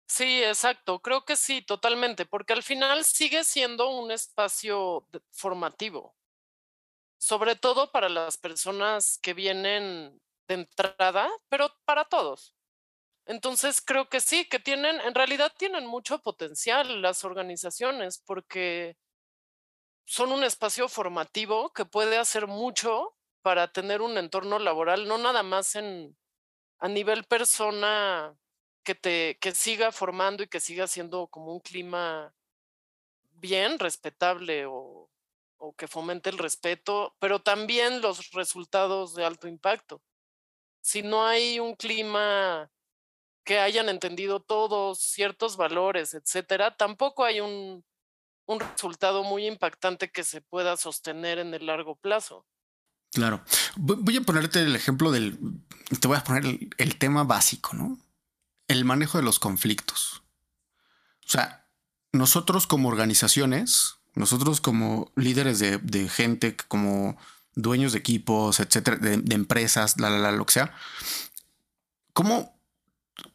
Speaker 2: Sí, exacto. Creo que sí, totalmente, porque al final sigue siendo un espacio formativo, sobre todo para las personas que vienen de entrada, pero para todos. Entonces creo que sí, que tienen, en realidad tienen mucho potencial las organizaciones, porque son un espacio formativo que puede hacer mucho para tener un entorno laboral, no nada más en, a nivel persona que te que siga formando y que siga siendo como un clima bien, respetable o, o que fomente el respeto, pero también los resultados de alto impacto. Si no hay un clima que hayan entendido todos ciertos valores, etcétera, tampoco hay un, un resultado muy impactante que se pueda sostener en el largo plazo.
Speaker 1: Claro. Voy a ponerte el ejemplo del. Te voy a poner el, tema básico, ¿no? El manejo de los conflictos. O sea, nosotros como organizaciones, nosotros como líderes de, gente, como dueños de equipos, etcétera, de, empresas, la, la, la, lo que sea, ¿cómo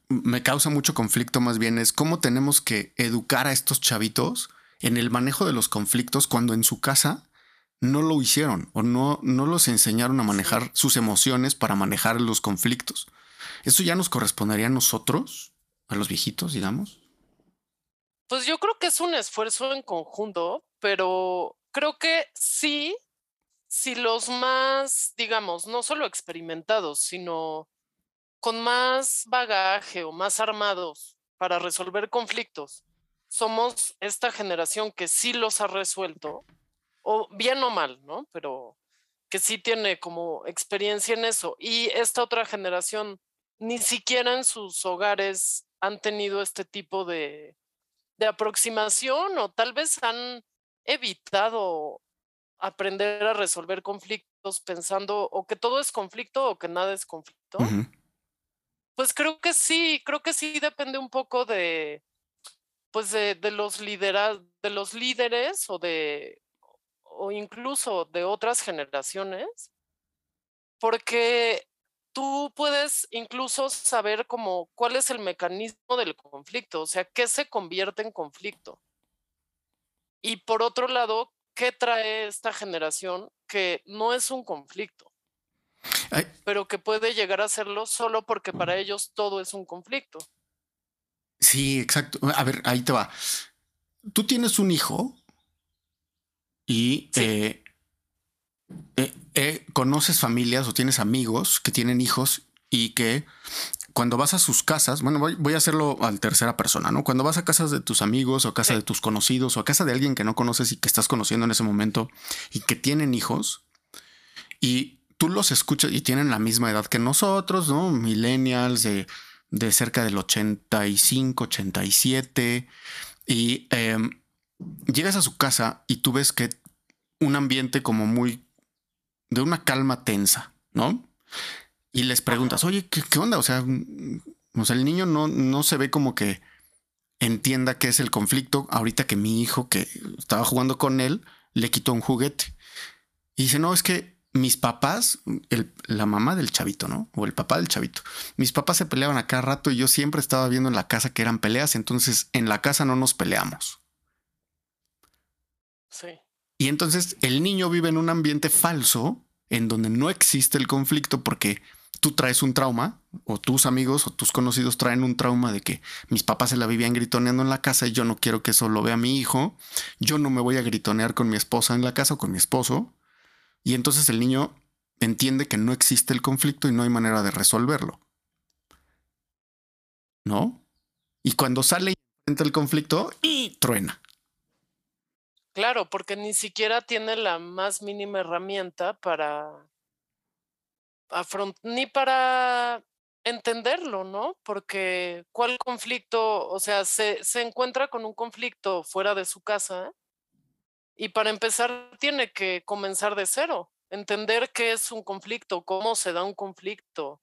Speaker 1: me causa mucho conflicto más bien es cómo tenemos que educar a estos chavitos en el manejo de los conflictos cuando en su casa no lo hicieron o no, no los enseñaron a manejar sus emociones para manejar los conflictos. ¿Eso ya nos correspondería a nosotros, a los viejitos, digamos?
Speaker 2: Pues yo creo que es un esfuerzo en conjunto, pero creo que sí, si los más, digamos, no solo experimentados, sino con más bagaje o más armados para resolver conflictos, somos esta generación que sí los ha resuelto, o bien o mal, ¿no? Pero que sí tiene como experiencia en eso. Y esta otra generación ni siquiera en sus hogares han tenido este tipo de, de aproximación o tal vez han evitado aprender a resolver conflictos pensando o que todo es conflicto o que nada es conflicto. Pues creo que sí, creo que sí depende un poco de, pues de, de los de los líderes o de o incluso de otras generaciones, porque tú puedes incluso saber como cuál es el mecanismo del conflicto, o sea, qué se convierte en conflicto. Y por otro lado, ¿qué trae esta generación que no es un conflicto? pero que puede llegar a serlo solo porque para ellos todo es un conflicto.
Speaker 1: Sí, exacto. A ver, ahí te va. Tú tienes un hijo y eh, eh, eh, conoces familias o tienes amigos que tienen hijos y que cuando vas a sus casas, bueno, voy, a hacerlo al tercera persona, ¿no? Cuando vas a casas de tus amigos o a casa de tus conocidos o a casa de alguien que no conoces y que estás conociendo en ese momento y que tienen hijos y tú los escuchas y tienen la misma edad que nosotros, ¿no? Millennials de, de cerca del 85, 87 y em, llegas a su casa y tú ves que un ambiente como muy de una calma tensa, ¿no? y les preguntas, oye, ¿qué, onda? O sea, mm, o sea, el niño no, no se ve como que entienda qué es el conflicto. Ahorita que mi hijo, que estaba jugando con él, le quitó un juguete. Y dice, no, es que mis papás, la mamá del chavito, ¿no? O el papá del chavito. Mis papás se peleaban a cada rato y yo siempre estaba viendo en la casa que eran peleas, entonces en la casa no nos peleamos. Y entonces el niño vive en un ambiente falso en donde no existe el conflicto porque tú traes un trauma, o tus amigos o tus conocidos traen un trauma de que mis papás se la vivían gritoneando en la casa y yo no quiero que eso lo vea mi hijo, yo no me voy a gritonear con mi esposa en la casa o con mi esposo, y entonces el niño entiende que no existe el conflicto y no hay manera de resolverlo. ¿No? Y cuando sale y enfrenta el conflicto, y truena.
Speaker 2: Claro, porque ni siquiera tiene la más mínima herramienta para ni para entenderlo, ¿no? Porque ¿cuál conflicto? O sea, se, se encuentra con un conflicto fuera de su casa y para empezar tiene que comenzar de cero, entender qué es un conflicto, cómo se da un conflicto,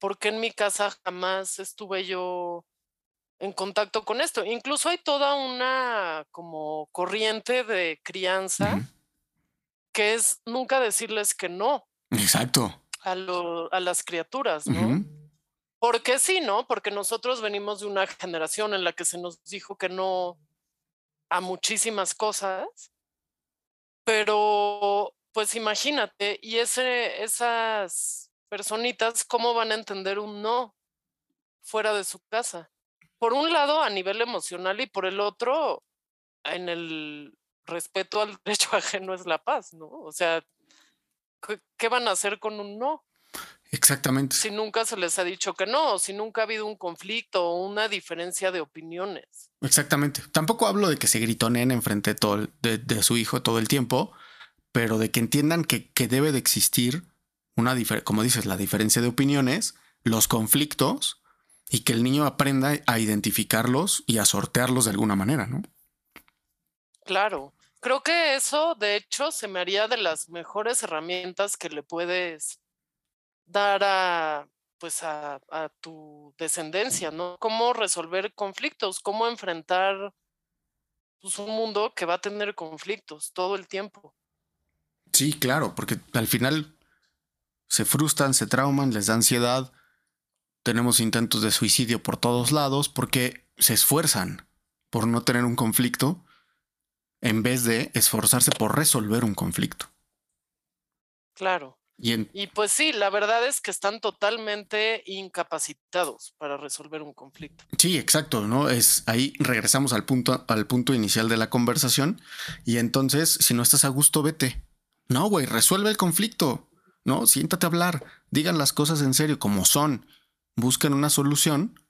Speaker 2: porque en mi casa jamás estuve yo en contacto con esto. Incluso hay toda una como corriente de crianza que es nunca decirles que no.
Speaker 1: Exacto
Speaker 2: a, a las criaturas, ¿no? Porque sí, ¿no? Porque nosotros venimos de una generación en la que se nos dijo que no a muchísimas cosas, pero pues imagínate, y ese, esas personitas, ¿cómo van a entender un no fuera de su casa? Por un lado, a nivel emocional, y por el otro, en el respeto al derecho ajeno es la paz, ¿no? O sea, ¿qué van a hacer con un no?
Speaker 1: Exactamente.
Speaker 2: Si nunca se les ha dicho que no, si nunca ha habido un conflicto o una diferencia de opiniones.
Speaker 1: Exactamente. Tampoco hablo de que se gritoneen enfrente todo de, de, su hijo todo el tiempo, pero de que entiendan que, que debe de existir una diferencia, como dices, la diferencia de opiniones, los conflictos y que el niño aprenda a identificarlos y a sortearlos de alguna manera, ¿no?
Speaker 2: Claro. Creo que eso, de hecho, se me haría de las mejores herramientas que le puedes dar a, pues a, tu descendencia, ¿no? Cómo resolver conflictos, cómo enfrentar pues, un mundo que va a tener conflictos todo el tiempo.
Speaker 1: Sí, claro, porque al final se frustran, se trauman, les da ansiedad. Tenemos intentos de suicidio por todos lados porque se esfuerzan por no tener un conflicto en vez de esforzarse por resolver un conflicto.
Speaker 2: Claro. Y, pues sí, la verdad es que están totalmente incapacitados para resolver un conflicto.
Speaker 1: Sí, exacto, ¿no? Es ahí regresamos al punto, al punto inicial de la conversación. Y entonces, si no estás a gusto, vete. No, güey, resuelve el conflicto. No, siéntate a hablar. Digan las cosas en serio, como son. Busquen una solución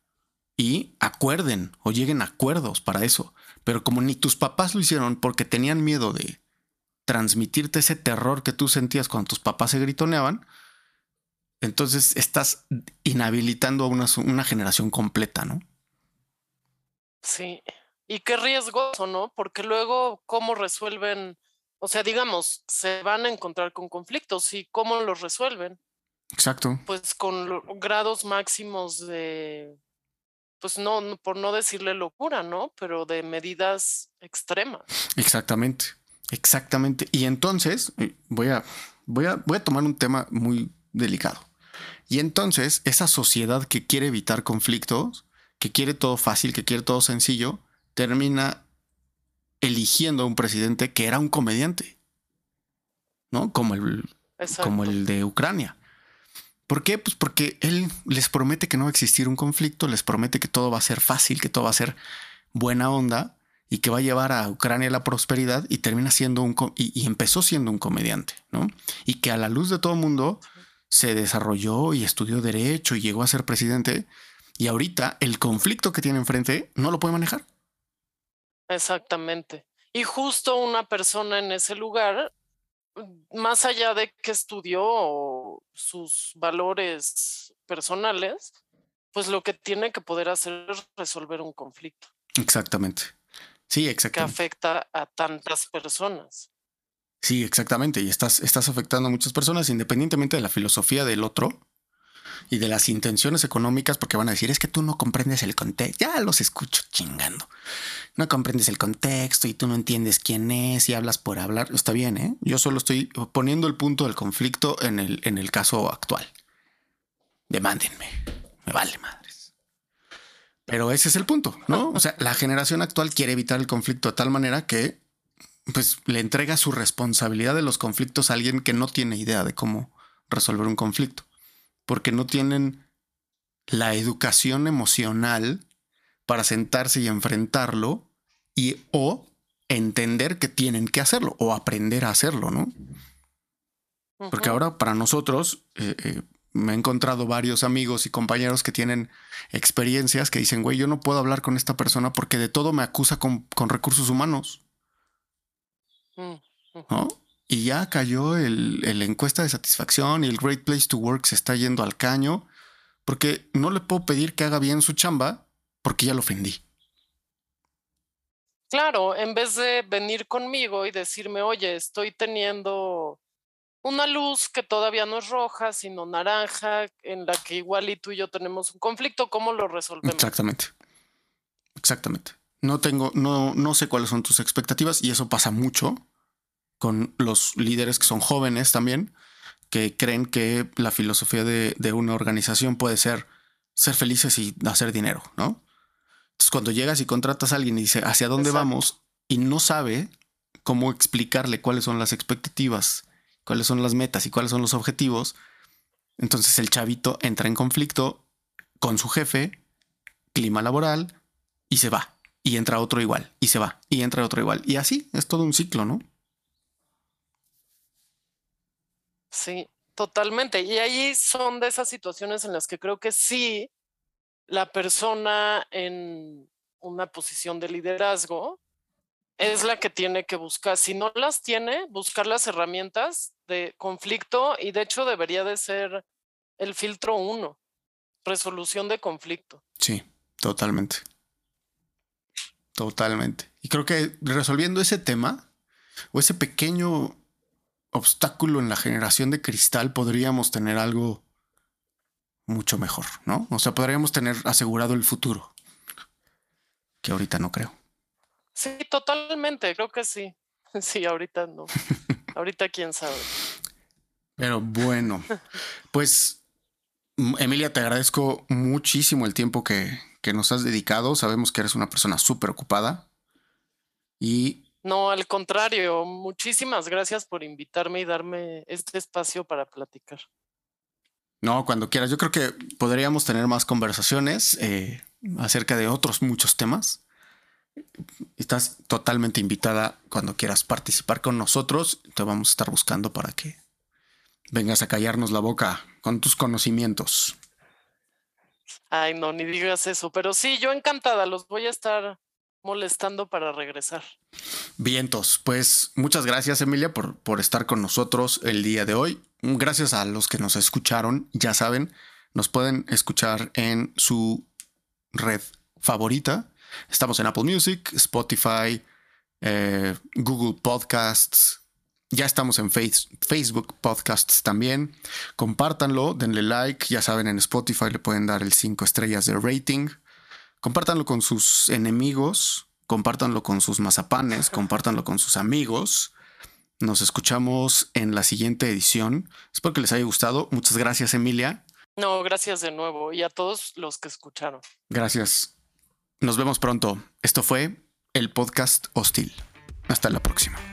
Speaker 1: y acuerden o lleguen a acuerdos para eso. Pero como ni tus papás lo hicieron porque tenían miedo de transmitirte ese terror que tú sentías cuando tus papás se gritoneaban, entonces estás inhabilitando a una, generación completa, ¿no?
Speaker 2: Sí. Y qué riesgoso, ¿no? Porque luego, ¿cómo resuelven? O sea, digamos, se van a encontrar con conflictos y cómo los resuelven.
Speaker 1: Exacto.
Speaker 2: Pues con grados máximos de pues no, por no decirle locura, ¿no? Pero de medidas extremas.
Speaker 1: Exactamente, exactamente. Y entonces, eh, voy a, voy a, voy a tomar un tema muy delicado. Y entonces, esa sociedad que quiere evitar conflictos, que quiere todo fácil, que quiere todo sencillo, termina eligiendo a un presidente que era un comediante, ¿no? Como el, como el de Ucrania. ¿Por qué? Pues porque él les promete que no va a existir un conflicto, les promete que todo va a ser fácil, que todo va a ser buena onda. y que va a llevar a Ucrania a la prosperidad y termina siendo un y, empezó siendo un comediante, ¿no? Y que a la luz de todo el mundo se desarrolló y estudió derecho y llegó a ser presidente y ahorita el conflicto que tiene enfrente no lo puede manejar.
Speaker 2: Exactamente. Y justo una persona en ese lugar, más allá de que estudió sus valores personales, pues lo que tiene que poder hacer es resolver un conflicto.
Speaker 1: Exactamente. Sí,
Speaker 2: exactamente. Que afecta a tantas personas.
Speaker 1: Sí, exactamente. Y estás, estás afectando a muchas personas independientemente de la filosofía del otro y de las intenciones económicas, porque van a decir, es que tú no comprendes el contexto. Ya los escucho chingando. No comprendes el contexto y tú no entiendes quién es y hablas por hablar. Está bien, ¿eh? Yo solo estoy poniendo el punto del conflicto en el, en el caso actual. Demándenme. Me vale más. Pero ese es el punto, ¿no? O sea, la generación actual quiere evitar el conflicto de tal manera que pues le entrega su responsabilidad de los conflictos a alguien que no tiene idea de cómo resolver un conflicto, porque no tienen la educación emocional para sentarse y enfrentarlo y o entender que tienen que hacerlo o aprender a hacerlo, ¿no? Porque ahora para nosotros, eh, eh, me he encontrado varios amigos y compañeros que tienen experiencias que dicen, güey, yo no puedo hablar con esta persona porque de todo me acusa con, recursos humanos. Mm, ¿No? Y ya cayó el, el, encuesta de satisfacción y el Great Place to Work se está yendo al caño porque no le puedo pedir que haga bien su chamba porque ya lo ofendí.
Speaker 2: Claro, en vez de venir conmigo y decirme, oye, estoy teniendo una luz que todavía no es roja, sino naranja, en la que igual y tú y yo tenemos un conflicto, ¿cómo lo resolvemos?
Speaker 1: Exactamente. Exactamente. No tengo, no, no sé cuáles son tus expectativas y eso pasa mucho con los líderes que son jóvenes también, que creen que la filosofía de, una organización puede ser ser felices y hacer dinero, ¿no? Entonces, cuando llegas y contratas a alguien y dice hacia dónde vamos y no sabe cómo explicarle cuáles son las expectativas cuáles son las metas y cuáles son los objetivos, entonces el chavito entra en conflicto con su jefe, clima laboral, y se va. Y entra otro igual, y se va, y entra otro igual. Y así es todo un ciclo, ¿no?
Speaker 2: Sí, totalmente. Y ahí son de esas situaciones en las que creo que sí, la persona en una posición de liderazgo es la que tiene que buscar. Si no las tiene, buscar las herramientas de conflicto y de hecho debería de ser el filtro uno, resolución de conflicto.
Speaker 1: Sí, totalmente. Totalmente. Y creo que resolviendo ese tema o ese pequeño obstáculo en la generación de cristal podríamos tener algo mucho mejor, ¿no? O sea, podríamos tener asegurado el futuro, que ahorita no creo.
Speaker 2: Sí, totalmente, creo que sí. Sí, ahorita no. ahorita quién sabe.
Speaker 1: Pero bueno, pues Emilia, te agradezco muchísimo el tiempo que, que nos has dedicado. Sabemos que eres una persona súper ocupada. Y...
Speaker 2: No, al contrario, muchísimas gracias por invitarme y darme este espacio para platicar.
Speaker 1: No, cuando quieras. Yo creo que podríamos tener más conversaciones eh, acerca de otros muchos temas. Estás totalmente invitada cuando quieras participar con nosotros. Te vamos a estar buscando para que vengas a callarnos la boca con tus conocimientos.
Speaker 2: Ay, no, ni digas eso, pero sí, yo encantada, los voy a estar molestando para regresar.
Speaker 1: Vientos, pues muchas gracias Emilia por, por estar con nosotros el día de hoy. Gracias a los que nos escucharon, ya saben, nos pueden escuchar en su red favorita, Estamos en Apple Music, Spotify, eh, Google Podcasts. Ya estamos en Facebook Podcasts también. Compártanlo, denle like. Ya saben, en Spotify le pueden dar el 5 estrellas de rating. Compártanlo con sus enemigos. Compártanlo con sus mazapanes. Compártanlo con sus amigos. Nos escuchamos en la siguiente edición. Espero que les haya gustado. Muchas gracias, Emilia.
Speaker 2: No, gracias de nuevo y a todos los que escucharon.
Speaker 1: Gracias. Nos vemos pronto. Esto fue el podcast hostil. Hasta la próxima.